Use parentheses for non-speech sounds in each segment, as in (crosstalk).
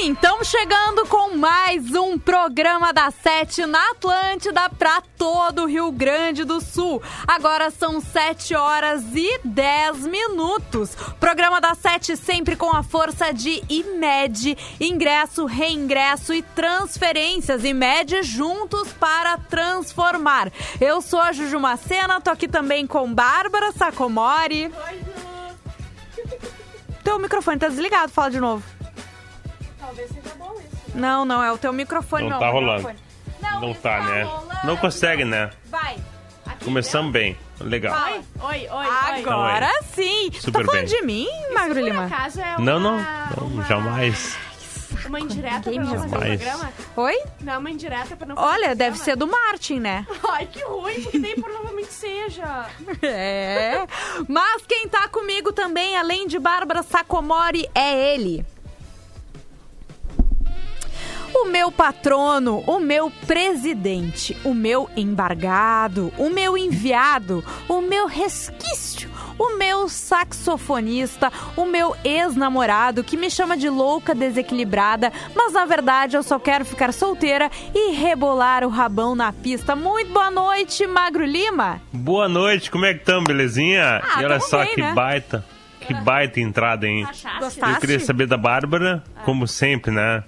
Sim, estamos chegando com mais um programa da Sete na Atlântida para todo o Rio Grande do Sul. Agora são 7 horas e 10 minutos. Programa da Sete sempre com a força de IMED, ingresso, reingresso e transferências. IMED juntos para transformar. Eu sou a Juju Macena, tô aqui também com Bárbara Sacomori. Oi, Ju. Teu microfone tá desligado, fala de novo. Talvez seja bom isso. Não, não, é o teu microfone. Não meu tá rolando. microfone. Não, Não está tá, né? rolando. Não consegue, né? Vai. Começamos bem. Legal. Oi, oi, oi. Agora Não, sim. Super tá falando bem. de mim, Magro Lima? é uma, Não, não. não, uma- jamais. Uma indireta pra não fazer programa? Oi? Não, uma indireta pra não fazer Olha, deve ser do Martin, né? (laughs) Ai, que ruim, porque nem provavelmente seja. (laughs) É. Mas quem tá comigo também, além de Bárbara Sacomori, é ele. O meu patrono, o meu presidente, o meu embargado, o meu enviado, o meu resquício, o meu saxofonista, o meu ex-namorado que me chama de louca desequilibrada, mas na verdade eu só quero ficar solteira e rebolar o rabão na pista. Muito boa noite, Magro Lima. Boa noite, como é que estão, belezinha? Ah, e olha só bem, que né? baita. Que baita entrada, hein? Gostaste? Eu queria saber da Bárbara, como sempre, né?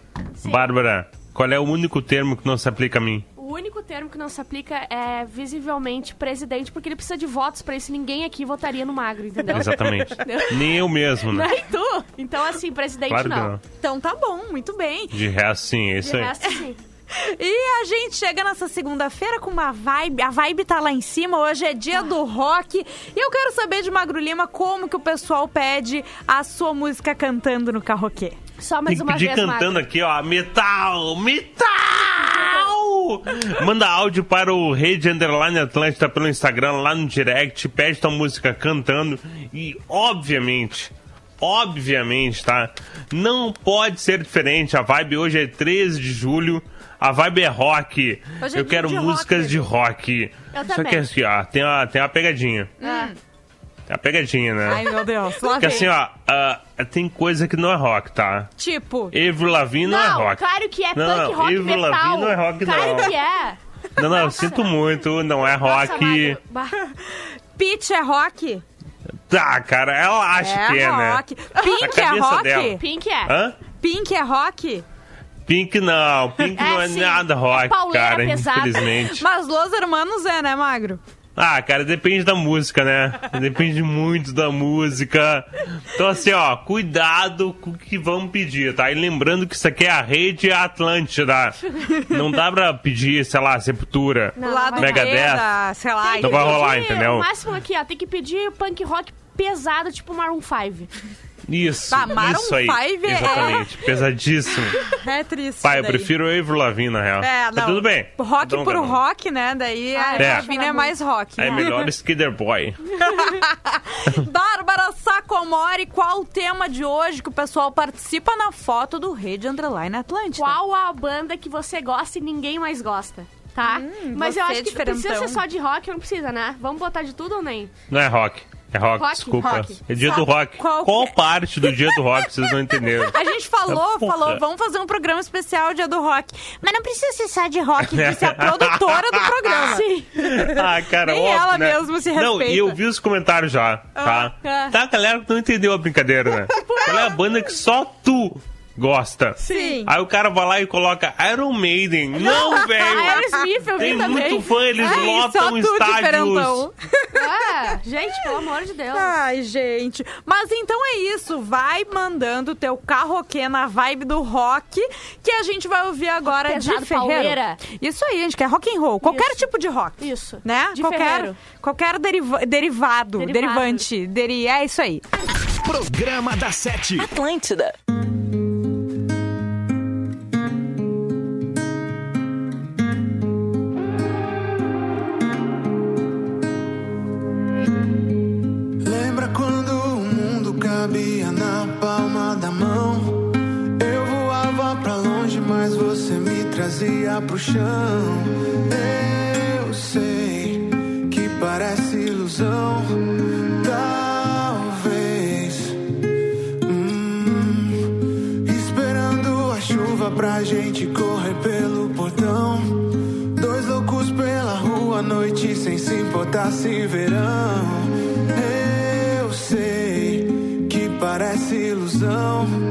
Bárbara, qual é o único termo que não se aplica a mim? O único termo que não se aplica é visivelmente presidente, porque ele precisa de votos pra isso. Ninguém aqui votaria no magro, entendeu? Exatamente. (laughs) Nem eu mesmo, né? Nem tu. Então, assim, presidente Claro não. não. Então tá bom, muito bem. De resto, sim, é isso De aí. resto, sim. E a gente chega nessa segunda-feira com uma vibe, a vibe tá lá em cima, hoje é dia do rock. E eu quero saber de Magro Lima como que o pessoal pede a sua música cantando no carroquê. Só Tem mais que uma pedir vez, cantando magro. aqui, ó. Metal! Metal! Manda áudio para o Rede Underline Atlântida pelo Instagram, lá no direct. Pede tua música cantando. E, obviamente, obviamente, tá? Não pode ser diferente. A vibe hoje é 13 de julho. A vibe é rock. Hoje é Eu quero de músicas rock. de rock. Eu Só também. que assim, ó, tem uma, tem uma pegadinha. Ah, Tem uma pegadinha, né? Ai, meu Deus, lá Porque assim, ó, ah, tem coisa que não é rock, tá? Tipo, Avril Lavigne não, é rock. claro que é Não, punk não, rock Avril metal. Lavigne não é rock, claro não. que é. Não, não, eu sinto muito, não é Nossa, rock. Bah. (laughs) Pitch é rock? Tá, cara, ela acha que é, né? rock. Pink (laughs) é rock? dela. Pink é. Hã? Pink é rock? Pink não, Pink É, não é sim. nada É rock, pauleira cara, pesada. infelizmente. (laughs) Mas Los Hermanos é, né, Magro? Ah, cara, depende da música, né? Depende muito da música. Então, assim, ó, cuidado com o que vamos pedir, tá? E lembrando que isso aqui é a rede Atlântida. Não dá pra pedir, sei lá, Sepultura? Megadeth. Sei lá. Não vai rolar, entendeu? O máximo aqui, ó, tem que pedir punk rock pesado, tipo Maroon 5. Isso, Bah, Maroon isso aí. 5 é- Exatamente, pesadíssimo. (laughs) É triste. Pai, eu daí. prefiro o Avril Lavigne, na real. É, Mas não. tudo bem. Rock Então, por tá bom. rock, né? Daí a Ah, é. Lavigne é mais rock. É melhor (laughs) Skidder Boy. (laughs) Bárbara Sacomori, qual o tema de hoje que o pessoal participa na foto do Rede Underline Atlântida? Qual a banda que você gosta e ninguém mais gosta? Tá? Mas eu você acho é que precisa diferentão. ser só de rock, não precisa, né? Vamos botar de tudo ou nem? Não é rock. É rock, Rock? desculpa. Rock. É dia Sabe do rock. qual Qual, é? parte do dia do rock vocês não entenderam? (laughs) A gente falou, É, falou, vamos fazer um programa especial dia do rock. Mas não precisa ser só de rock, disse a (laughs) produtora do programa. Sim. Ah, cara, Nem óbvio, ela né? mesmo se Não, respeita. e eu vi os comentários já, tá? ah. Tá, galera que não entendeu a brincadeira, né? Qual é a banda que só tu gosta? Sim. Aí o cara vai lá e coloca Iron Maiden. Não, (laughs) velho! Aerosmith eu vi Tem também. muito fã, eles Ai, só lotam tu, estádios. Ah, gente, pelo amor de Deus. Ai, gente. Mas então é isso. Vai mandando o teu carroquê na vibe do rock, que a gente vai ouvir agora pesado, de Ferreiro. pauleira. Isso aí, a gente quer rock and roll. Qualquer Isso. tipo de rock. Isso. Né? De qualquer Ferreiro. qualquer deriva- derivado, Derivado. derivante. Deri é isso aí. Programa da Sete. Atlântida. Cabia na palma da mão. Eu voava pra longe, mas você me trazia pro chão. Eu sei que parece ilusão. Talvez. Hum, esperando a chuva pra gente correr pelo portão. Dois loucos pela rua à noite sem se importar se verão. Parece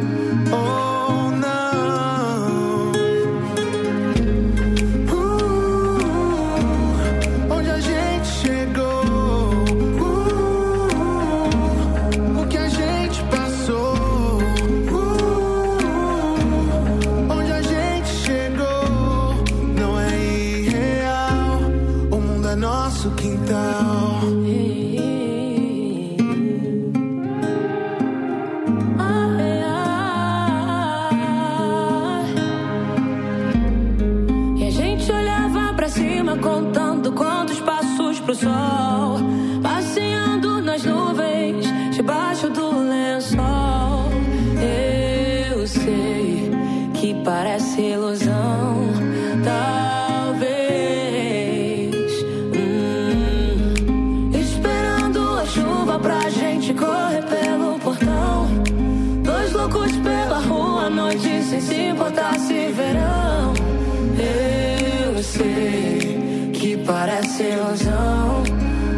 que parece ilusão.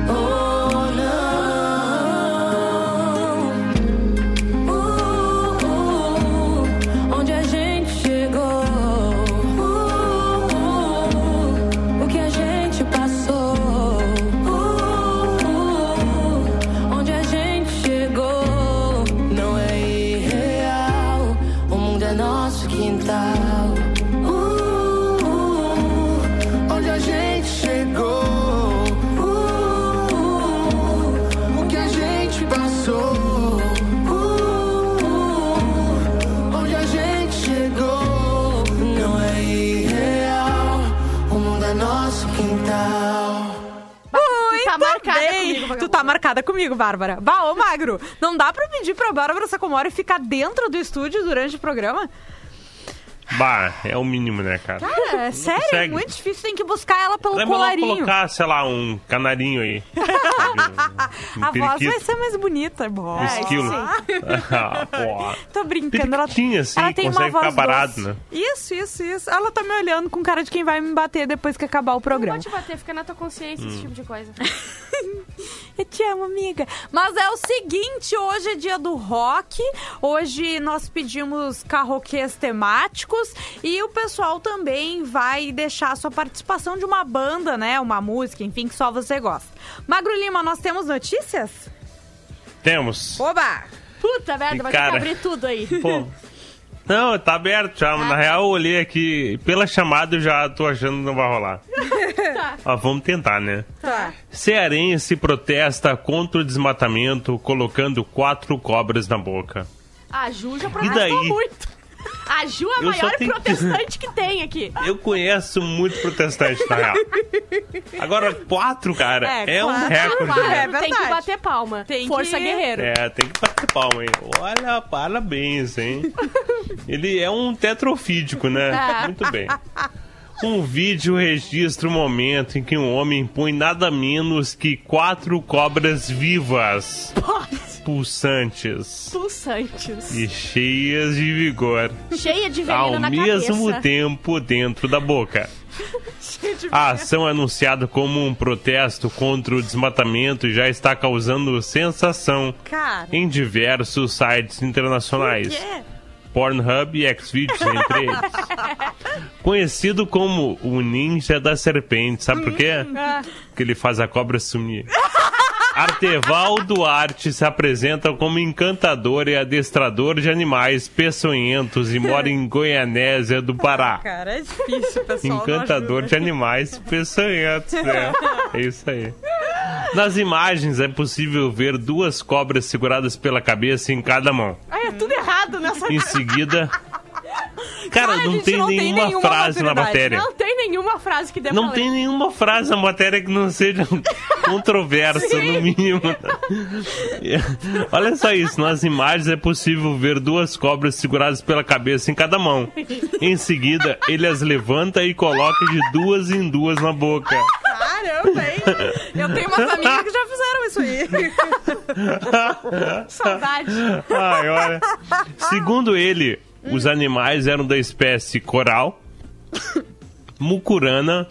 Ou comigo, Bárbara. Bah, ô Magro, não dá pra pedir pra Bárbara Sacomori ficar dentro do estúdio durante o programa? Bah, é o mínimo, né, cara? Cara, é sério, é consegue. muito difícil. Tem que buscar ela pelo É melhor colarinho. colocar, sei lá, um canarinho aí. (laughs) um A voz vai periquito. ser mais bonita. Bom. Um esquilo. Ah. (laughs) (laughs) Tô brincando. Ela, assim, ela tem uma voz ficar parado, né? Isso, isso, isso. Ela tá me olhando com cara de quem vai me bater depois que acabar o Não programa. pode bater, fica na tua consciência Hum. esse tipo de coisa. Eu te amo, amiga. Mas é o seguinte, hoje é dia do rock. Hoje nós pedimos carroquês temáticos e o pessoal também vai deixar a sua participação de uma banda, né? Uma música, enfim, que só você gosta. Magro Lima, nós temos notícias? Temos. Oba! Puta merda, vai ter Cara. que abrir tudo aí. Pô. Não, tá aberto já. Ah. Na real, eu olhei aqui. Pela chamada, eu já tô achando que não vai rolar. (laughs) Ó, vamos tentar, né? Tá. Cearense protesta contra o desmatamento colocando quatro cobras na boca. A Ju já E protestou daí? muito. A Ju é a Eu maior tenho protestante que tem aqui. Eu conheço muito protestante, na real. Agora, quatro, cara, É, é, um quatro. recorde. Quatro. né? É verdade. tem que bater palma. Tem Força que- guerreiro. É, tem que bater palma, hein? Olha, parabéns, hein? Ele é um tetrofídico, né? É. Muito bem. Um vídeo registra o momento em que um homem põe nada menos que quatro cobras vivas, pulsantes Pulsantes. e cheias de vigor, Cheia de veneno ao na mesmo cabeça. tempo dentro da boca. (laughs) A ação é anunciada como um protesto contra o desmatamento e já está causando sensação Cara. em diversos sites internacionais. quê? Pornhub e Xvideos, entre eles. (laughs) Conhecido como o ninja da serpente, sabe por quê? Porque ele faz a cobra sumir. Arteval Duarte se apresenta como encantador e adestrador de animais peçonhentos e mora em Goianésia do Pará. Cara, é difícil, pessoal. Encantador de animais peçonhentos, né? É isso aí. Nas imagens é possível ver duas cobras seguradas pela cabeça em cada mão. Ai, é tudo errado nessa. Em seguida, Cara, a não tem não tem nenhuma frase na matéria. Não tem nenhuma frase que dê Não tem ler. nenhuma frase na matéria que não seja (laughs) controversa, no mínimo. (laughs) Olha só isso, nas imagens é possível ver duas cobras seguradas pela cabeça em cada mão. Em seguida, ele as levanta e coloca de duas em duas na boca. Caramba, hein? Eu tenho umas amigas que já fizeram isso aí. (laughs) Saudade. Ai, olha. Segundo ele, os animais eram da espécie coral, (coughs) mucurana,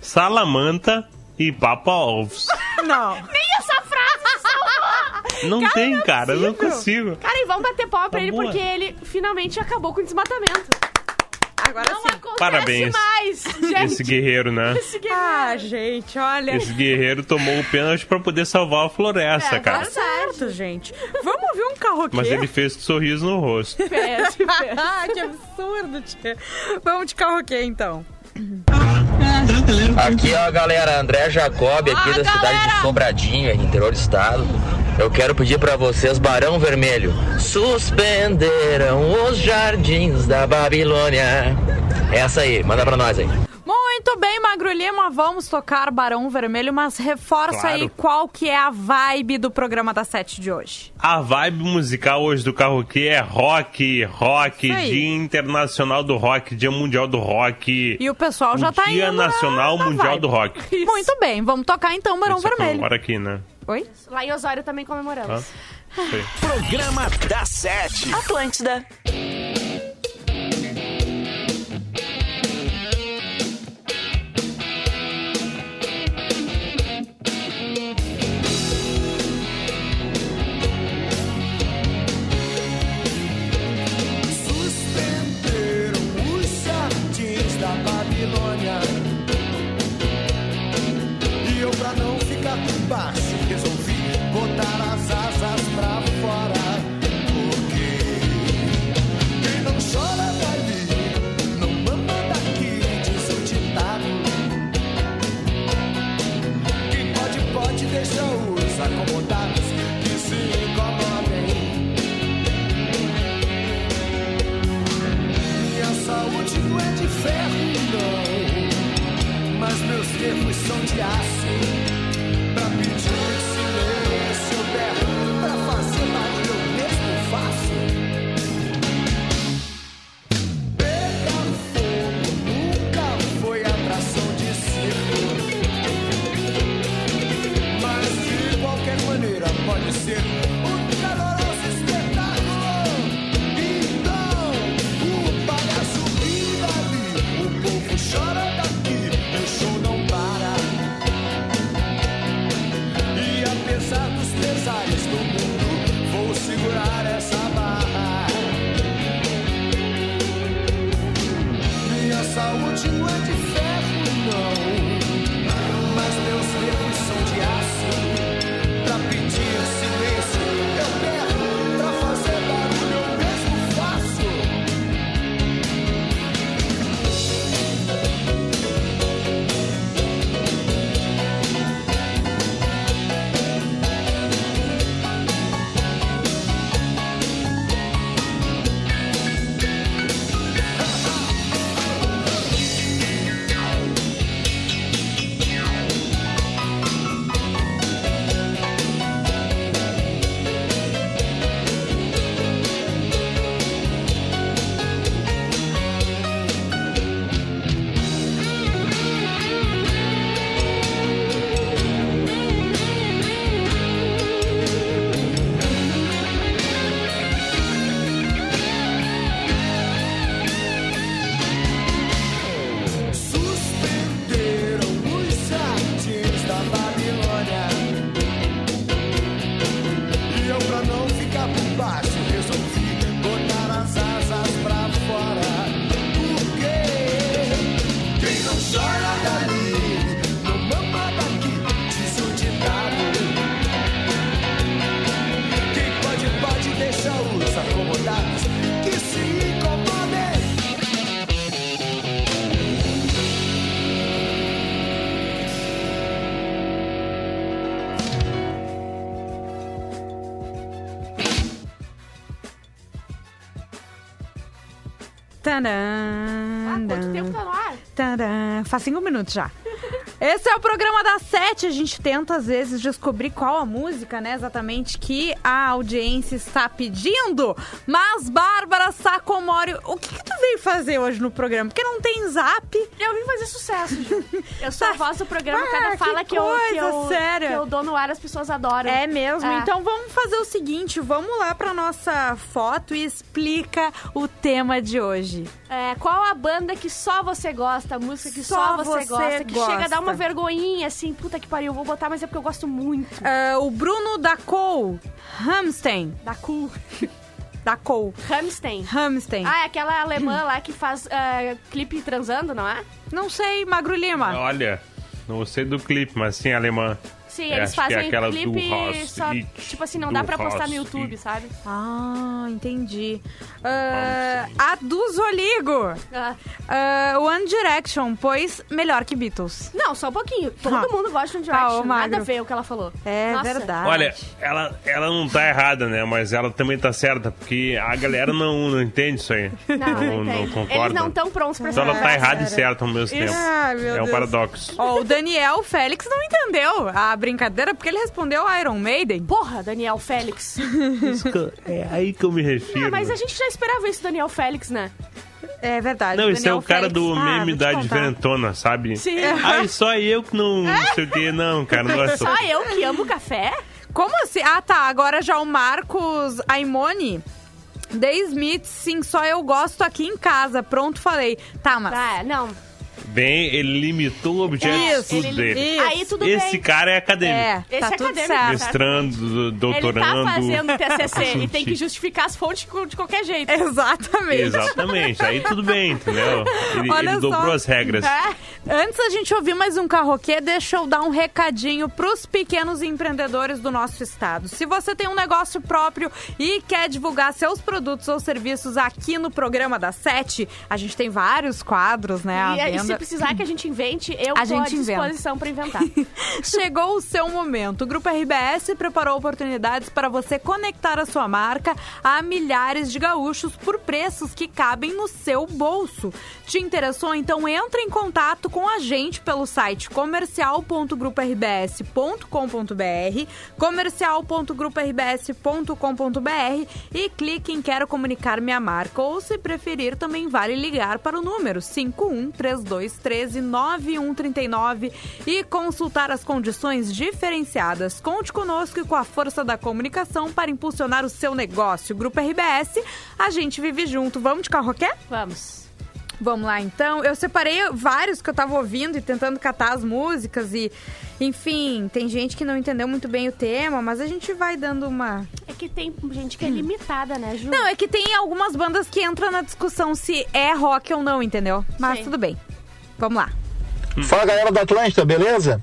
salamanta e papa-ovos. Não. Nem essa frase salvou. Não Cara, tem, não é cara, não possível. consigo. Cara, e vamos bater palma pra Tá ele boa. porque ele finalmente acabou com o desmatamento. Agora Não sim. acontece Parabéns. mais, gente. Esse guerreiro, né? Esse guerreiro. Ah, gente, olha. Esse guerreiro tomou o pênalti pra poder salvar a floresta, É, cara. Tá certo, gente. Vamos ouvir um carroquê? Mas ele fez com sorriso no rosto. Péssimo, (laughs) péssimo. Ah, que absurdo, tia. Vamos de carroquê, então. Aqui ó galera, André Jacob aqui Ah, da cidade galera! de Sobradinho, interior do estado. Eu quero pedir pra vocês Barão Vermelho. Suspenderam os jardins da Babilônia. Essa aí, manda pra nós aí. Muito bem, Magro Lima, vamos tocar Barão Vermelho, mas reforça Claro. aí qual que é a vibe do programa da Sete de hoje. A vibe musical hoje do Carroquê é rock, rock, Isso. Dia Internacional do Rock, Dia Mundial do Rock. E o pessoal já o tá Dia indo na- Nacional na Mundial vibe. do Rock. Muito bem, vamos tocar então Barão Isso é Vermelho. comemora aqui, né? Oi? Lá em Osório também comemoramos. Sei. Programa da Sete. Atlântida. Tadã, Ah, quanto tempo tá no ar? Tadã. Faz cinco minutos já. Esse é o programa das sete. A gente tenta, às vezes, descobrir qual a música, né, exatamente, que a audiência está pedindo. Mas, Bárbara Sacomori, o que, que tu veio fazer hoje no programa? Porque não tem zap. Eu vim fazer sucesso, Ju. (laughs) Eu sou a voz do programa, Ah, cada que fala que, eu, que, coisa eu, séria. que eu dou no ar, as pessoas adoram. É mesmo? É. Então vamos fazer o seguinte, vamos lá pra nossa foto e explica o tema de hoje. É, qual a banda que só você gosta, a música que Só só, você, você gosta, que gosta. chega a dar uma vergonhinha, assim, puta que pariu, vou botar, mas é porque eu gosto muito Ah, o Bruno da Cole, Hamstein, da Cool. (laughs) da Cole, Hamstein. Hamstein. Ah, é aquela alemã lá que faz é, clipe transando, não é? Não sei, Magro Lima. Olha, não sei do clipe, mas sim alemã. Sim, É, eles é fazem do clipe só. It, Tipo assim, não dá pra postar no YouTube, It. sabe? Ah, entendi. Ah, a do Zoligo. Ah, Ah, One Direction, pois melhor que Beatles. Não, só um pouquinho. Todo Ah. mundo gosta de One Ah, Direction. Nada Magro. a ver o que ela falou. É Nossa. verdade. Olha, ela, ela não tá errada, né? Mas ela também tá certa, porque a galera não, não entende isso aí. Não, não, não, entende. concorda. Eles não estão prontos pra Então ela tá errada e certa ao mesmo tempo. Meu é um Deus. paradoxo. Ó, o Daniel Félix não entendeu a brincadeira porque ele respondeu Iron Maiden. Porra, Daniel Félix. Que- é aí que eu me refiro. Ah, mas a gente já esperava isso, Daniel Félix, né? É verdade. Não, esse é o cara Félix. do Ah, meme te da diferentona, sabe? Sim. Ai, só eu que não, não sei o que, não, cara. Não é só... Só eu que amo café? Como assim? Ah, tá. Agora já o Marcos Aimone. The Smith, sim, só eu gosto aqui em casa. Pronto, falei. Tá, mas. Ah, não. Bem, ele limitou o objeto de Isso, estudo ele- dele. Isso. Aí tudo Esse bem. cara é acadêmico. É, Esse tá é tudo acadêmico. certo. Mestrando, Ele doutorando. tá fazendo TCC (laughs) e tem que justificar as fontes de qualquer jeito. Exatamente. Exatamente, aí tudo bem, entendeu? Ele, Olha ele só. dobrou as regras. É. Antes da gente ouvir mais um carroquê, deixa eu dar um recadinho pros pequenos empreendedores do nosso estado. Se você tem um negócio próprio e quer divulgar seus produtos ou serviços aqui no programa da Sete, a gente tem vários quadros, né? E, aí, se venda. Precisar que a gente invente, eu A tô à disposição pra inventar. (laughs) Chegou o seu momento. O Grupo RBS preparou oportunidades para você conectar a sua marca a milhares de gaúchos por preços que cabem no seu bolso. Te interessou? Então entre em contato com a gente pelo site comercial.gruporbs.com.br comercial.gruporbs.com.br e clique em Quero Comunicar Minha Marca ou, se preferir, também vale ligar para o número 51 3213 9139 e consultar as condições diferenciadas. Conte conosco e com a força da comunicação para impulsionar o seu negócio. Grupo RBS, a gente vive junto. Vamos de carroquê? Vamos. Vamos lá, então. Eu separei vários que eu tava ouvindo e tentando catar as músicas e, enfim, tem gente que não entendeu muito bem o tema, mas a gente vai dando uma... É que tem gente que é limitada, né, Ju? Não, é que tem algumas bandas que entram na discussão se é rock ou não, entendeu? Mas Sim. tudo bem. Vamos lá. Fala galera da Atlântida, beleza?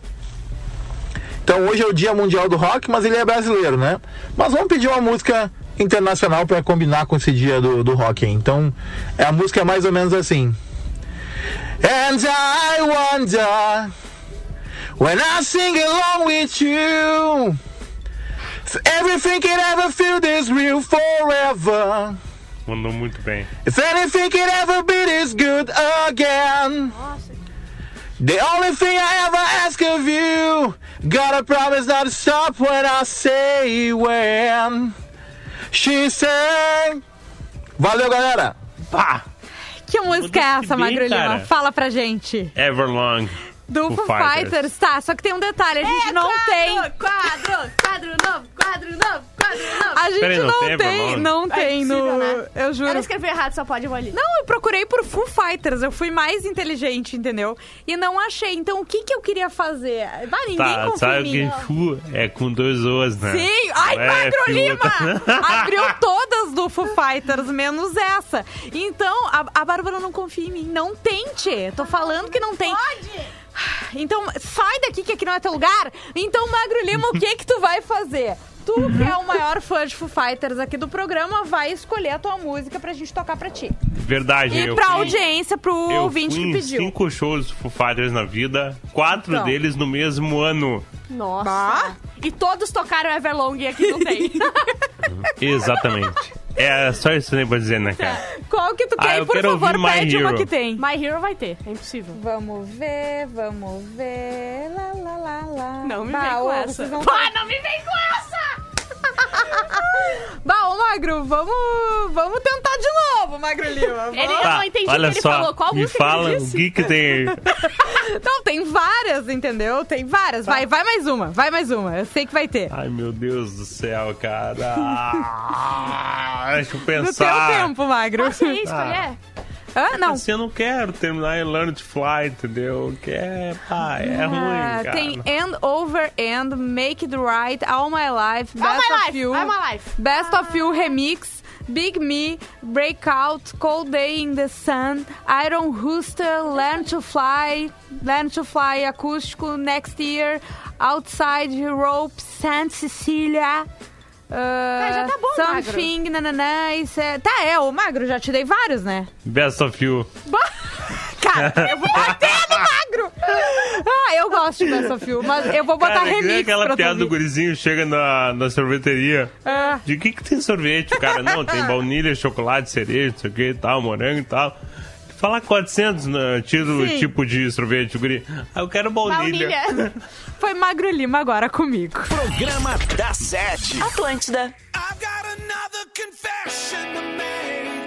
Então hoje é o Dia Mundial do Rock, mas ele é brasileiro, né? Mas vamos pedir uma música internacional para combinar com esse dia do, do rock. Então é a música é mais ou menos assim. And I wonder when I sing along with you. Everything can ever feel this real forever. Mandou muito bem. If anything can ever be this good again. Nossa. The only thing I ever ask of you, gotta promise not to stop when I say when. She sang. Valeu, galera! Pá! Que música é essa, Magro Lima? Fala pra gente. Everlong. Do Foo Fighters. Fighters. Tá, só que tem um detalhe, a gente não tem... Quadro, quadro novo, quadro novo, quadro novo. A gente Peraí, não não tem tem, não É tem no... impossível, né? Eu juro. Ela escreveu errado, só pode ali. Não, eu procurei por Foo Fighters, eu fui mais inteligente, entendeu? E não achei. Então, o que que eu queria fazer? Vai, ninguém Tá, confia sabe em que mim. Fu é com dois O's, né? Sim! Ai, Não é Magro Fiu- Lima! (laughs) Abriu todas do Foo Fighters, menos essa. Então, a, a Bárbara não confia em mim. Não tente. Tô falando que não tem. Pode! Então, sai daqui que aqui não é teu lugar. Então, Magro Lima, o que que tu vai fazer? Tu, que é o maior fã de Foo Fighters aqui do programa, vai escolher a tua música pra gente tocar pra ti. Verdade, E eu pra fui, audiência, pro eu ouvinte fui que em pediu. cinco shows Foo Fighters na vida, quatro Então. deles no mesmo ano. Nossa. Bah. E todos tocaram Everlong e aqui não tem. (laughs) Exatamente. É só isso que eu pra dizer, né, cara? Qual que tu Ah, quer? eu Por quero favor, ouvir My pede uma Hero. que tem. My Hero vai ter, é impossível. Vamos ver, vamos ver. Lá, lá, lá, lá. Não me Bah, vem com essa. vão- Pá, não me vem com essa! (laughs) Bah, ô, Magro, vamos, vamos tentar de Magro Lima. Ele, eu Tá, não entendi o olha que ele só, falou. Qual me música fala ele o disse? que que tem. (laughs) Não, tem várias, entendeu? Tem várias. Vai, vai mais uma, vai mais uma. Eu sei que vai ter. Ai, meu Deus do céu, cara. Ah, (laughs) Deixa eu No teu pensar. tempo, Magro. Posso ir escolher? Hã? Não. Assim, eu não quero terminar e Learn to Fly, entendeu? Que é, pá, é Ah, ruim, cara. tem End Over End, Make It Right, All My Life, All Best my of life, You, all my life. Best of You Remix, Big Me, Breakout, Cold Day in the Sun, Iron Rooster, Learn to Fly, Learn to Fly acústico, Next Year, Outside Rope, Saint Cecilia. Uh, já tá bom, Magro. Something, nananã, isso é... Tá, é, o Magro, já te dei vários, né? Best of You. (laughs) Cara, eu vou bater no Magro! Ah, eu gosto de Best of You, mas eu vou botar cara, remix aquela piada do gurizinho chega na, na sorveteria. Ah. De que que tem sorvete, cara? Não, tem baunilha, chocolate, cereja, não sei o que e tal, morango e tal. Fala 400, né? Tira o Sim. tipo de sorvete, o guri. Ah, eu quero baunilha. Baunilha. (laughs) Foi Magro Lima agora comigo. Programa da Sete. Atlântida. I've got another confession to make.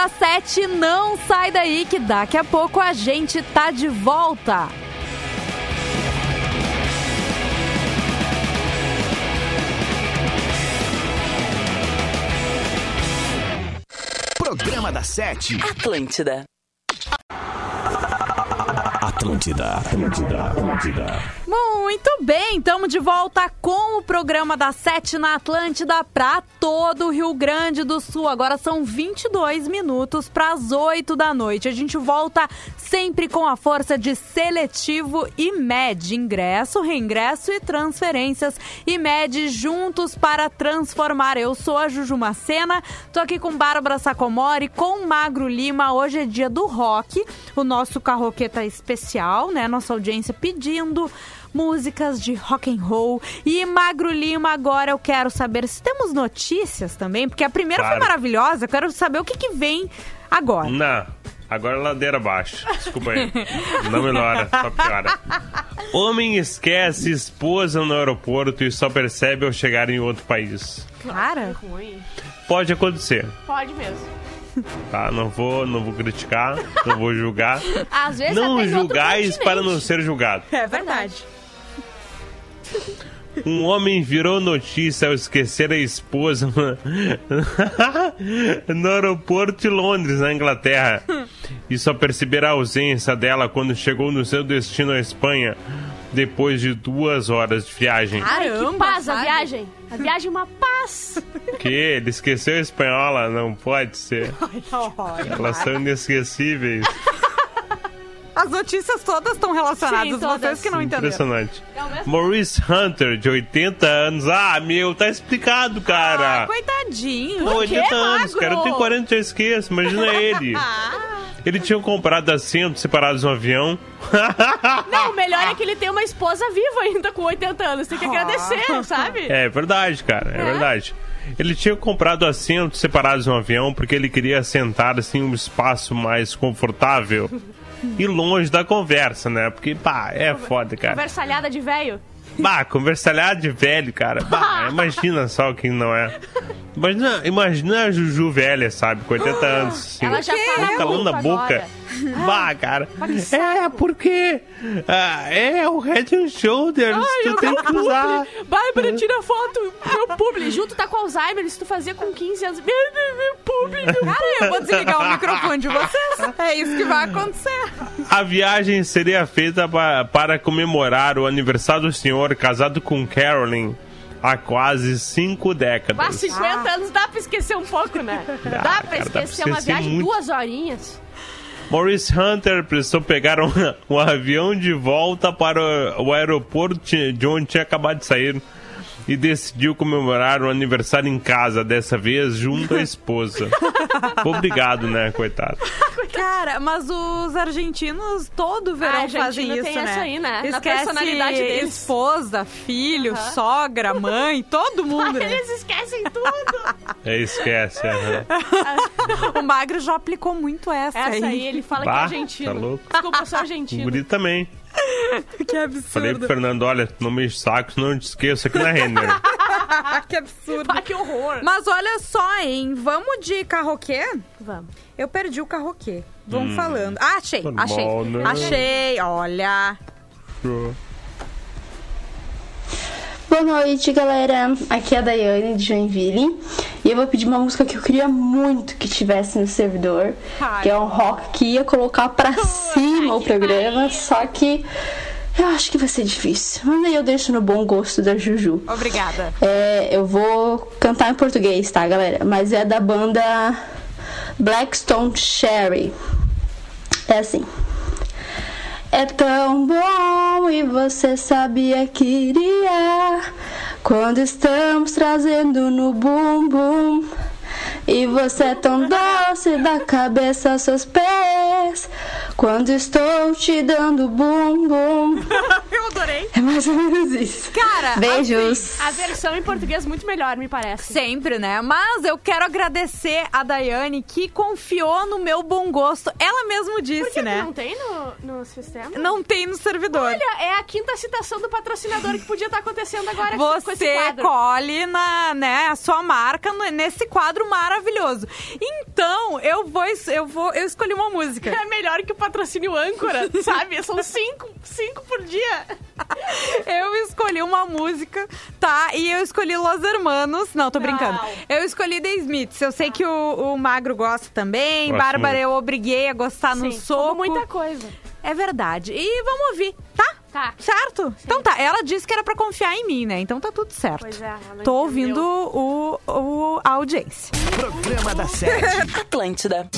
Da Sete. Não sai daí que daqui a pouco a gente tá de volta. Programa da Sete. Atlântida. Atlântida, Atlântida, Atlântida. Muito bem, estamos de volta com o programa da Sete na Atlântida para todo o Rio Grande do Sul. Agora são 22 minutos para as 8 da noite. A gente volta sempre com a força de seletivo e MED. Ingresso, reingresso e transferências. E MED juntos para transformar. Eu sou a Juju Macena, tô aqui com Bárbara Sacomori, com Magro Lima. Hoje é dia do rock, o nosso carroqueta especial, né? Nossa audiência pedindo músicas de rock and roll. E Magro Lima, agora eu quero saber se temos notícias também, porque a primeira Claro. foi maravilhosa. Eu quero saber o que, que vem agora. Não, agora é ladeira abaixo. Desculpa aí. (laughs) Não melhora, só piora. Homem esquece esposa no aeroporto e só percebe ao chegar em outro país. Cara, Ruim. Pode acontecer, Pode mesmo. tá? Não vou, não vou criticar, não vou julgar. Às vezes Não julgais para não ser julgado. é verdade. Um homem virou notícia ao esquecer a esposa no (laughs) aeroporto de Londres, na Inglaterra. E só perceber a ausência dela quando chegou no seu destino à Espanha, depois de duas horas de viagem. Caramba, que paz a viagem. A viagem é uma paz. Que ele esqueceu a espanhola? Não pode ser. (laughs) Elas são inesquecíveis. As notícias todas estão relacionadas, Sim, todas. vocês que não entenderam. Impressionante. É? Maurice Hunter, de 80 anos. Ah, meu, tá explicado, cara. Ah, coitadinho. Pô, 80 quê, anos, magro? cara. Eu tenho 40 já esqueço, imagina (laughs) ele. Ele tinha comprado assentos separados no avião. (laughs) Não, o melhor é que ele tem uma esposa viva ainda com 80 anos. Tem que agradecer, sabe? É verdade, cara, é, verdade. Ele tinha comprado assentos separados no avião porque ele queria sentar assim em um espaço mais confortável (laughs) e longe da conversa, né? Porque, pá, é foda, cara. Conversalhada de velho. Bah, conversalhar de velho, cara. Bah, (laughs) imagina só quem não é. Imagina, imagina a Juju velha, sabe? Com 80 (gasps) anos. Assim, Ela já fala calão na boca. agora. (laughs) Bah, cara. É, porque ah, é o Head and Shoulders. tu tem que usar. Bárbara, tira foto. Meu publi. Junto tá com Alzheimer. Isso tu fazia com 15 anos. Meu, meu, meu publi, meu Cara, eu vou desligar o microfone de vocês. É isso que vai acontecer. A viagem seria feita pa- para comemorar o aniversário do senhor casado com Carolyn há quase cinco décadas. Quase 50 anos dá pra esquecer um pouco, né? Dá pra cara, dá pra esquecer uma esquecer viagem muito. duas horinhas. Maurice Hunter precisou pegar um, (laughs) um avião de volta para o, o aeroporto de onde tinha acabado de sair e decidiu comemorar o aniversário em casa, dessa vez junto à esposa. (laughs) Obrigado, né, coitado. Cara, mas os argentinos todo verão Ah, fazem isso, tem né? essa aí, né? Na Esquece personalidade deles. esposa, filho, sogra, mãe, todo mundo. (laughs) né? Eles esquecem tudo. É, esquece. aham. (laughs) O Magro já aplicou muito essa, Essa aí, ele fala que é Bah, argentino. tá louco. Desculpa, eu sou O argentino. guri também. (laughs) Que absurdo. Falei pro Fernando, olha, não me saco, senão eu te esqueço aqui na Renner. (laughs) que absurdo. Ah, que horror. Mas olha só, hein? Vamos de carroquê? Vamos. Eu perdi o carroquê. Vamos falando. Ah, achei, Normal, achei. né? Achei, olha. Boa noite, galera. Aqui é a Daiane de Joinville. E eu vou pedir uma música que eu queria muito que tivesse no servidor, que é um rock que ia colocar pra cima o programa, só que eu acho que vai ser difícil. Mas aí eu deixo no bom gosto da Juju. Obrigada. É, eu vou cantar em português, tá, galera? Mas é da banda Blackstone Cherry. É assim. É tão bom e você sabia que iria quando estamos trazendo no bumbum. E você é tão doce da cabeça aos seus pés. Quando estou te dando bumbum. (laughs) Eu adorei. É mais ou menos isso. Cara, Beijos. A versão em português muito melhor, me parece. Sempre, né? Mas eu quero agradecer a Daiane que confiou no meu bom gosto. Ela mesmo disse, que que né? não tem no, no sistema? Não tem no servidor. Olha, é a quinta citação do patrocinador que podia estar acontecendo agora com esse Você quadro. colhe na, né, a sua marca nesse quadro maravilhoso. Então, eu vou, eu vou, eu escolhi uma música. É melhor que o patrocínio âncora, (laughs) sabe? São cinco, cinco por dia. Eu escolhi uma música, tá? E eu escolhi Los Hermanos. Não, tô brincando. Não. Eu escolhi The Smiths. Eu sei que o, o Magro gosta também. Gosto Bárbara, muito. eu obriguei a gostar no Sim, soco. falou muita coisa. É verdade. E vamos ouvir, tá? Tá. Certo? Então tá. Ela disse que era pra confiar em mim, né? Então tá tudo certo. Pois é, Tô ouvindo o, o, a audiência. Programa da Sete. (laughs) Atlântida.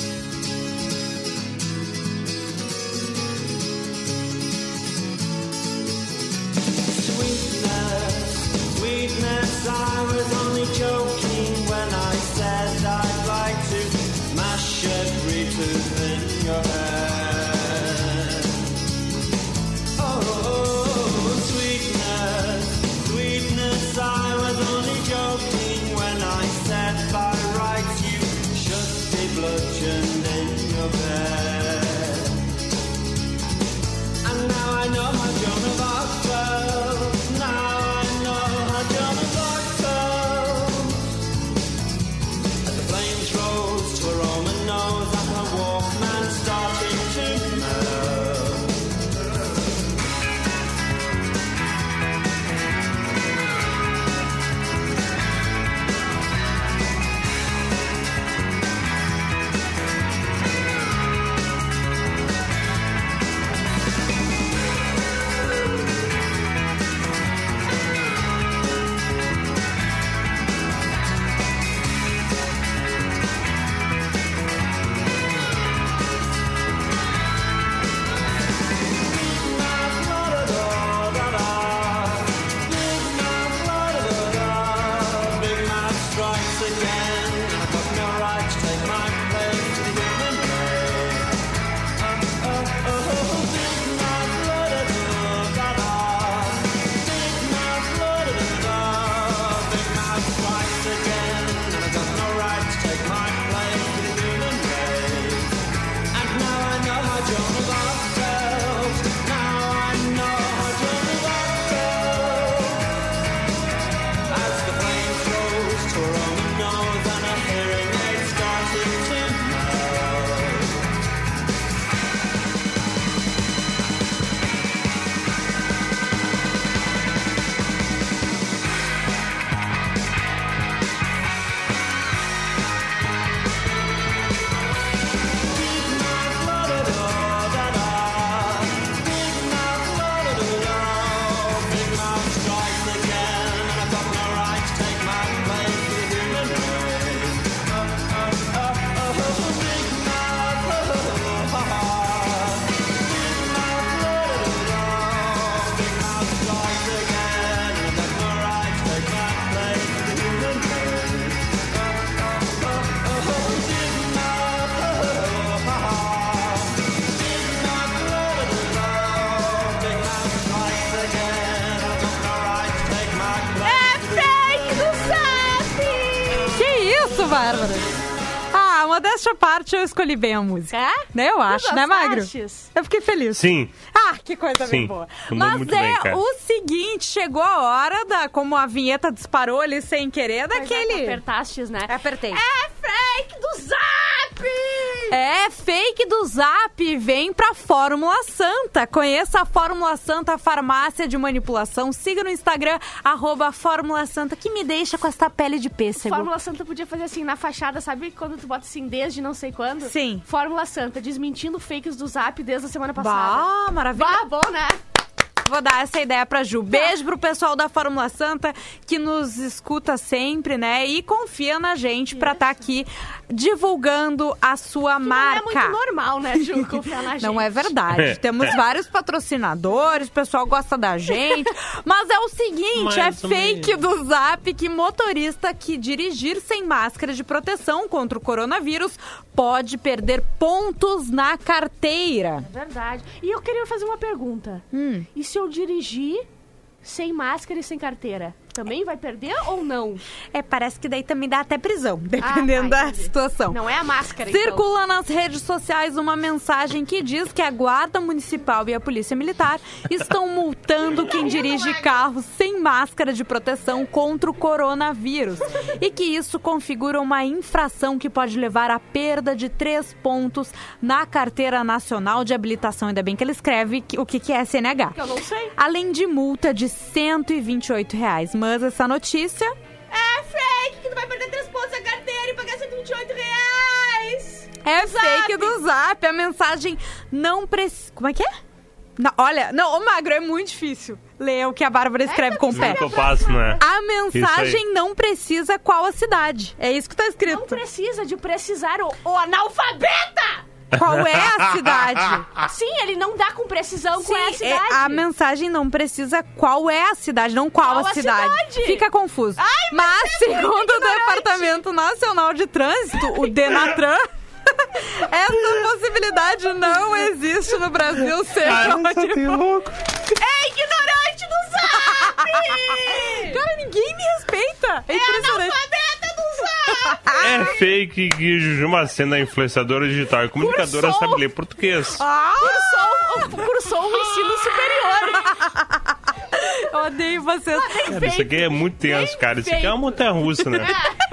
Modéstia à parte, eu escolhi bem a música. É? Né, Eu acho, Tu né, Magro? gostastes? Eu fiquei feliz. Sim. Ah, que coisa bem Sim, boa. mandou Mas muito é bem, cara. o seguinte, chegou a hora da, como a vinheta disparou ali sem querer, é, daquele... Apertastes, né? Apertei. É fake do Zap! É, fake do Zap vem pra Fórmula Santa. Conheça a Fórmula Santa Farmácia de Manipulação. Siga no Instagram, arroba Fórmula Santa, que me deixa com essa pele de pêssego. Fórmula Santa podia fazer assim na fachada, sabe quando tu bota assim desde não sei quando? Sim. Fórmula Santa, desmentindo fakes do Zap desde a semana passada. Bah, maravilha. Bah, bom, né? Vou dar essa ideia pra Ju. Beijo pro pessoal da Fórmula Santa que nos escuta sempre, né? E confia na gente pra estar aqui divulgando a sua Não é marca. muito normal, né, Ju, confiar na gente. (laughs) Não é verdade. Temos vários patrocinadores, o pessoal gosta da gente. Mas é o seguinte, Mais é fake do Zap que motorista que dirigir sem máscara de proteção contra o coronavírus pode perder pontos na carteira. Verdade. E eu queria fazer uma pergunta. Hum. E se eu dirigir sem máscara e sem carteira? Também vai perder ou não? É, parece que daí também dá até prisão, dependendo Ah, tá, da situação. Não é a máscara, então. Circula nas redes sociais uma mensagem que diz que a Guarda Municipal e a Polícia Militar estão multando quem dirige carros sem máscara de proteção contra o coronavírus. E que isso configura uma infração que pode levar à perda de três pontos na Carteira Nacional de Habilitação. Ainda bem que ele escreve o que é CNH. Que eu não sei. Além de multa de 128 reais. Mas essa notícia É fake, que tu vai perder três pontos na carteira e pagar 128 reais. É Zap. fake do Zap. A mensagem não precisa. Como é que é? Não, olha, não, ô Magro, é muito difícil ler o que a Bárbara escreve com o pé. Passo, né? A mensagem não precisa qual a cidade. É isso que tá Não escrito. precisa de precisar o, o analfabeta. Qual é a cidade? Sim, ele não dá com precisão qual é a Sim, cidade. é, a mensagem não precisa qual é a cidade, não qual, Qual a a cidade. cidade? Fica confuso. mas, é muito segundo o. Departamento Nacional de Trânsito, o Denatran, (laughs) essa possibilidade não existe no Brasil, seja onde for. É ignorante do Zap! Cara, ninguém me respeita. É é impressionante. analfabeta do Zap! É fake que Juju Macena é influenciadora digital e comunicadora Cursou. sabe ler português. Ah, Cursou, cursou o ensino superior. eu odeio vocês. Cara, isso aqui é muito tenso, cara. Isso aqui é uma montanha russa, né?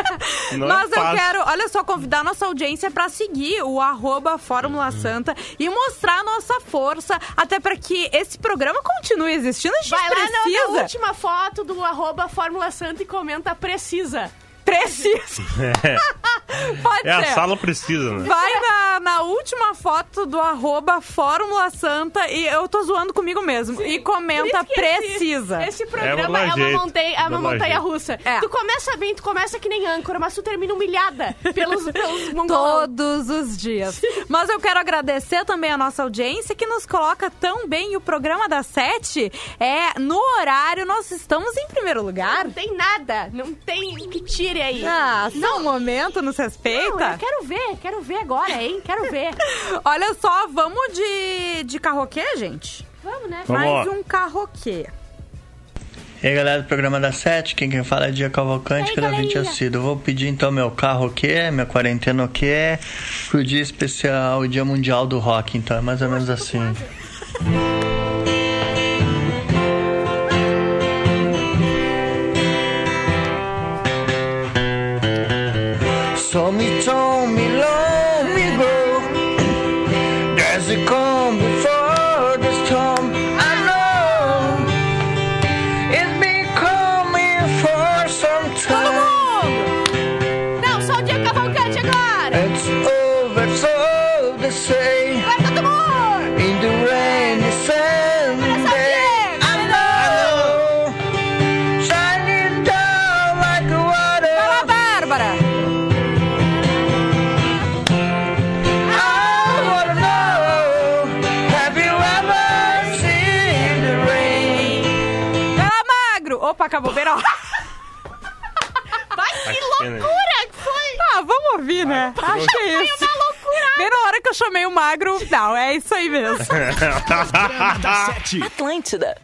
(laughs) Não é Mas eu fácil. quero, olha só, convidar nossa audiência pra seguir o arroba Fórmula Santa e mostrar a nossa força, até para que esse programa continue existindo. A gente Vai lá na- na, precisa. última foto do arroba Fórmula Santa e comenta precisa. Precisa. (laughs) Pode É, a ser. sala precisa, né? Vai na, na última foto do arroba Fórmula Santa e eu tô zoando comigo mesmo. E comenta que esse- precisa. Esse programa é, dar uma, montanha, é uma montanha jeito. russa. É. Tu começa bem, tu começa que nem âncora, mas tu termina humilhada pelos, pelos (laughs) mongolão. Todos os dias. Mas eu quero agradecer também a nossa audiência que nos coloca tão bem. E o programa das sete é no horário. Nós estamos em primeiro lugar. Não tem nada, não tem que tire aí. Ah, só um momento, nos Não, respeita. eu quero ver, quero ver agora, hein? Quero ver. (laughs) Olha só, vamos de, de carroquê, gente? Vamos, né? Vamos Mais lá. um carroquê. E aí galera do programa da Sete, quem quem fala é Dia Cavalcante, E aí, pela 20 galerinha? assíduo. Vou pedir então meu carro o quê, minha quarentena o quê, pro dia especial, Dia Mundial do Rock, então é mais ou menos assim. (laughs) mi Acho que é isso. Uma loucura! Bem na hora que eu chamei o magro. Não, é isso aí mesmo. (laughs) Atlântida.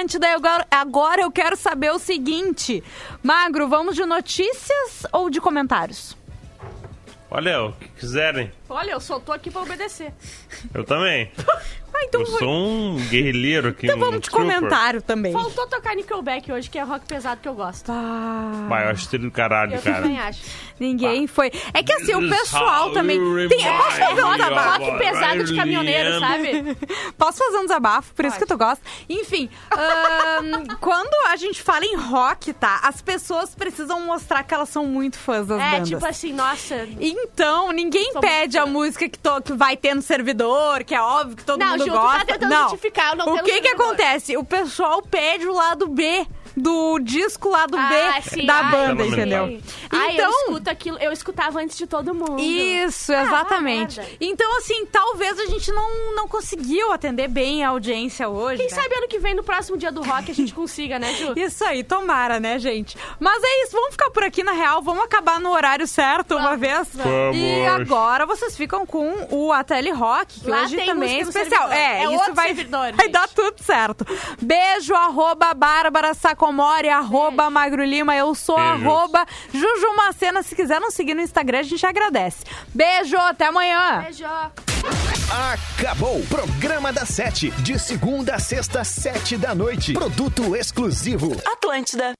Atlântida. Eu Agora, agora eu quero saber o seguinte. Magro, vamos de notícias ou de comentários? Olha, o que quiserem. Olha, eu só tô aqui pra obedecer. Eu também. (laughs) Então, Eu sou um guerrilheiro aqui. então um vamos de trooper. comentário também. Faltou tocar Nickelback hoje, que é rock pesado que eu gosto. Ah, Vai, eu acho trilho do caralho, Eu cara. também acho. ninguém foi. É que assim, o pessoal também. you Tem, eu posso fazer um desabafo? Rock pesado de caminhoneiro, sabe? (laughs) Posso fazer um desabafo, por isso Pode. que tu gosta. Enfim, ahn, (laughs) quando a gente fala em rock, tá? As pessoas precisam mostrar que elas são muito fãs das É, bandas. tipo assim, nossa. Então, ninguém pede a música que, to- que vai ter no servidor, que é óbvio que todo Não, mundo Ju, tá gosta. tentando não. o que que acontece? O pessoal pede o lado B do disco lado Ah, B sim, da ai, banda, entendeu? Ai, Então, eu escuto aquilo, eu escutava antes de todo mundo. isso, Ah, exatamente. merda. então, assim, talvez a gente não, não conseguiu atender bem a audiência hoje. Quem né? sabe ano que vem, no próximo dia do rock, a gente (laughs) consiga, né, Ju? Isso aí, tomara, né, gente? Mas é isso, vamos ficar por aqui na real, vamos acabar no horário certo uma Vamos, vez. vamos. E agora vocês ficam com o Ateli Rock, que Lá hoje tem também é especial. É, É isso outro vai, servidor, vai gente. dar tudo certo. Beijo, arroba Bárbara Sacomori, arroba Magro Lima, eu sou Beijos. arroba Juju Macena. Se quiser nos seguir no Instagram, a gente agradece. Beijo, até amanhã. Beijo. Acabou. Programa da Sete. De segunda a sexta, sete da noite. Produto exclusivo. Atlântida.